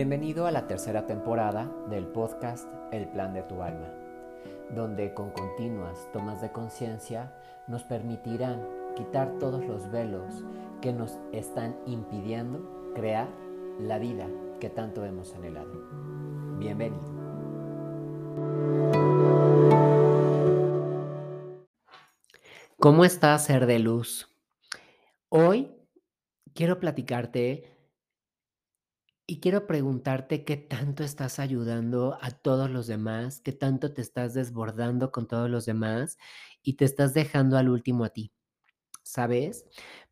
Bienvenido a la tercera temporada del podcast El Plan de tu Alma, donde con continuas tomas de conciencia nos permitirán quitar todos los velos que nos están impidiendo crear la vida que tanto hemos anhelado. Bienvenido. ¿Cómo estás, ser de luz? Hoy quiero platicarte y quiero preguntarte qué tanto estás ayudando a todos los demás, qué tanto te estás desbordando con todos los demás y te estás dejando al último a ti, ¿sabes?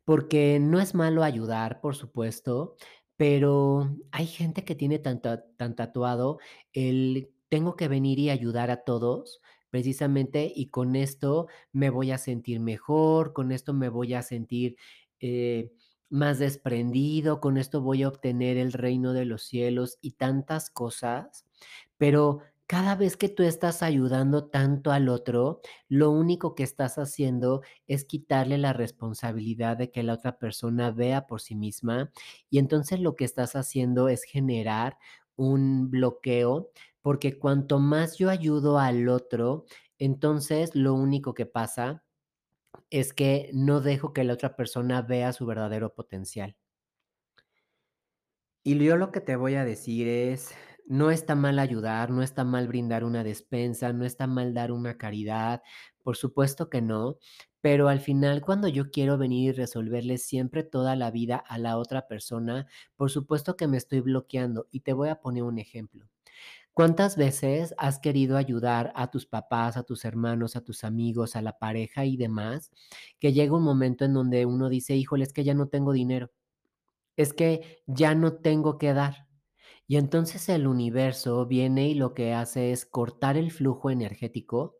Porque no es malo ayudar, por supuesto, pero hay gente que tiene tan, tan tatuado el tengo que venir y ayudar a todos precisamente y con esto me voy a sentir mejor, con esto me voy a sentir... eh, más desprendido, con esto voy a obtener el reino de los cielos y tantas cosas, pero cada vez que tú estás ayudando tanto al otro, lo único que estás haciendo es quitarle la responsabilidad de que la otra persona vea por sí misma y entonces lo que estás haciendo es generar un bloqueo, porque cuanto más yo ayudo al otro, entonces lo único que pasa es que no dejo que la otra persona vea su verdadero potencial. Y yo lo que te voy a decir es, no está mal ayudar, no está mal brindar una despensa, no está mal dar una caridad, por supuesto que no, pero al final cuando yo quiero venir y resolverle siempre toda la vida a la otra persona, por supuesto que me estoy bloqueando y te voy a poner un ejemplo. ¿Cuántas veces has querido ayudar a tus papás, a tus hermanos, a tus amigos, a la pareja y demás, que llega un momento en donde uno dice: "Híjole, es que ya no tengo dinero, es que ya no tengo que dar"? Y entonces el universo viene y lo que hace es cortar el flujo energético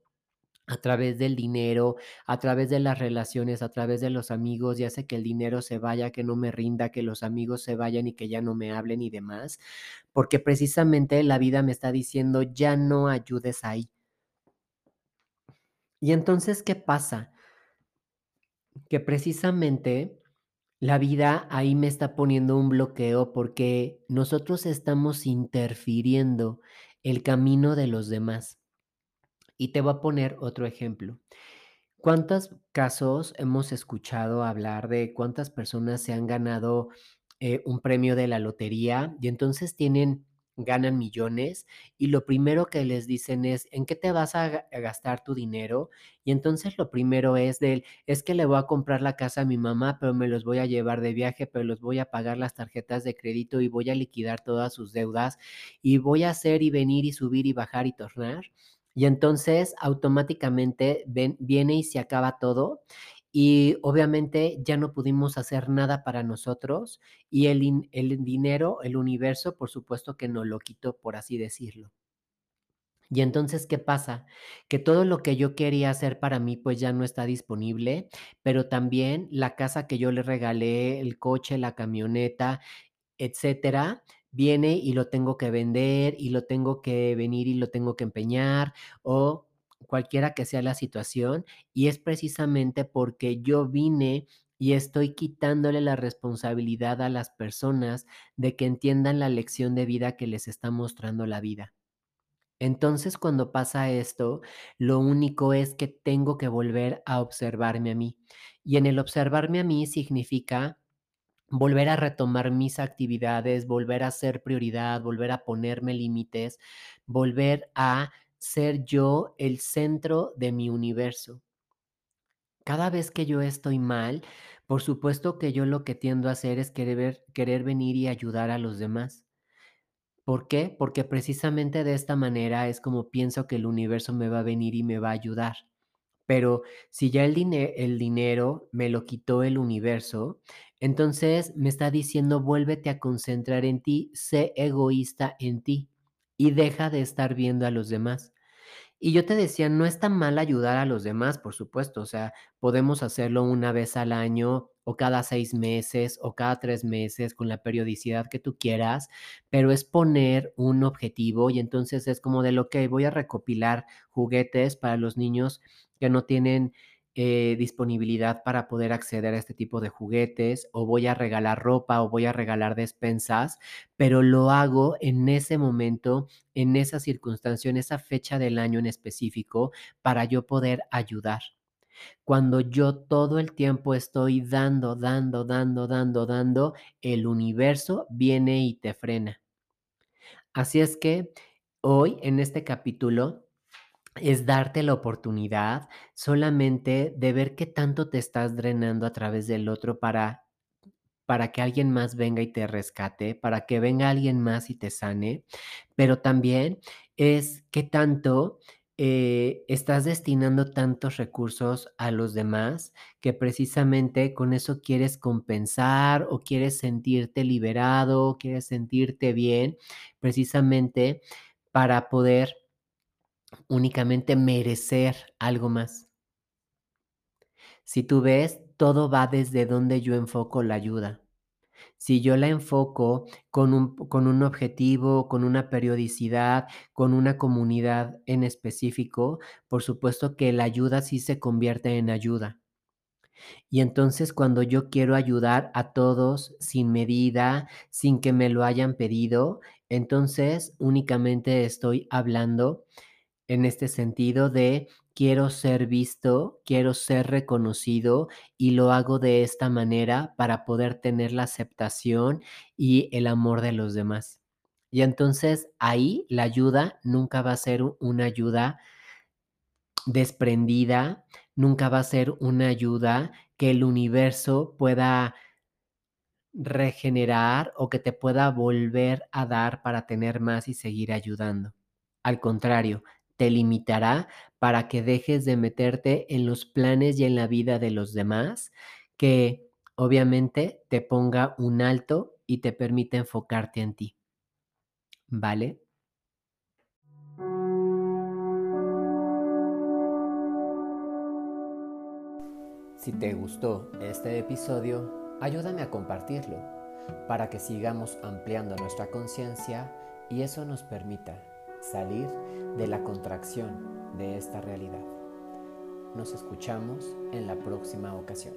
a través del dinero, a través de las relaciones, a través de los amigos, y hace que el dinero se vaya, que no me rinda, que los amigos se vayan y que ya no me hablen y demás, porque precisamente la vida me está diciendo: "Ya no ayudes ahí". Y entonces, ¿qué pasa? Que precisamente la vida ahí me está poniendo un bloqueo, porque nosotros estamos interfiriendo el camino de los demás. Y te voy a poner otro ejemplo. ¿Cuántos casos hemos escuchado hablar de cuántas personas se han ganado, eh, un premio de la lotería? Y entonces tienen ganan millones, y lo primero que les dicen es: "¿En qué te vas a ga a gastar tu dinero?". Y entonces lo primero es del: "Es que le voy a comprar la casa a mi mamá, pero me los voy a llevar de viaje, pero los voy a pagar las tarjetas de crédito y voy a liquidar todas sus deudas, y voy a hacer y venir y subir y bajar y tornar". Y entonces automáticamente ven viene y se acaba todo, y obviamente ya no pudimos hacer nada para nosotros, y el el dinero, el universo, por supuesto que nos lo quitó, por así decirlo. Y entonces, ¿qué pasa? Que todo lo que yo quería hacer para mí, pues ya no está disponible, pero también la casa que yo le regalé, el coche, la camioneta, etcétera, viene y lo tengo que vender, y lo tengo que venir y lo tengo que empeñar, o cualquiera que sea la situación, y es precisamente porque yo vine y estoy quitándole la responsabilidad a las personas de que entiendan la lección de vida que les está mostrando la vida. Entonces, cuando pasa esto, lo único es que tengo que volver a observarme a mí. Y en el observarme a mí significa volver a retomar mis actividades, volver a ser prioridad, volver a ponerme límites, volver a ser yo el centro de mi universo. Cada vez que yo estoy mal, por supuesto que yo lo que tiendo a hacer es querer querer venir y ayudar a los demás. ¿Por qué? Porque precisamente de esta manera es como pienso que el universo me va a venir y me va a ayudar. Pero si ya el el dinero me lo quitó el universo, entonces me está diciendo: "Vuélvete a concentrar en ti, sé egoísta en ti y deja de estar viendo a los demás". Y yo te decía, no está mal ayudar a los demás, por supuesto, o sea, podemos hacerlo una vez al año, o cada 6 meses, o cada 3 meses, con la periodicidad que tú quieras, pero es poner un objetivo, y entonces es como de: "Okey, voy a recopilar juguetes para los niños que no tienen, eh, disponibilidad para poder acceder a este tipo de juguetes, o voy a regalar ropa, o voy a regalar despensas, pero lo hago en ese momento, en esa circunstancia, en esa fecha del año en específico, para yo poder ayudar. Cuando yo todo el tiempo estoy dando, dando, dando, dando, dando, el universo viene y te frena. Así es que hoy en este capítulo es darte la oportunidad solamente de ver qué tanto te estás drenando a través del otro para para que alguien más venga y te rescate, para que venga alguien más y te sane, pero también es qué tanto eh, estás destinando tantos recursos a los demás que precisamente con eso quieres compensar o quieres sentirte liberado, quieres sentirte bien, precisamente para poder únicamente merecer algo más. Si tú ves, todo va desde donde yo enfoco la ayuda. Si yo la enfoco con un, con un objetivo, con una periodicidad, con una comunidad en específico, por supuesto que la ayuda sí se convierte en ayuda. Y entonces cuando yo quiero ayudar a todos sin medida, sin que me lo hayan pedido, entonces únicamente estoy hablando en este sentido de quiero ser visto, quiero ser reconocido y lo hago de esta manera para poder tener la aceptación y el amor de los demás. Y entonces ahí la ayuda nunca va a ser una ayuda desprendida, nunca va a ser una ayuda que el universo pueda regenerar o que te pueda volver a dar para tener más y seguir ayudando. Al contrario, te limitará para que dejes de meterte en los planes y en la vida de los demás, que obviamente te ponga un alto y te permite enfocarte en ti. ¿Vale? Si te gustó este episodio, ayúdame a compartirlo para que sigamos ampliando nuestra conciencia y eso nos permita salir de la contracción de esta realidad. Nos escuchamos en la próxima ocasión.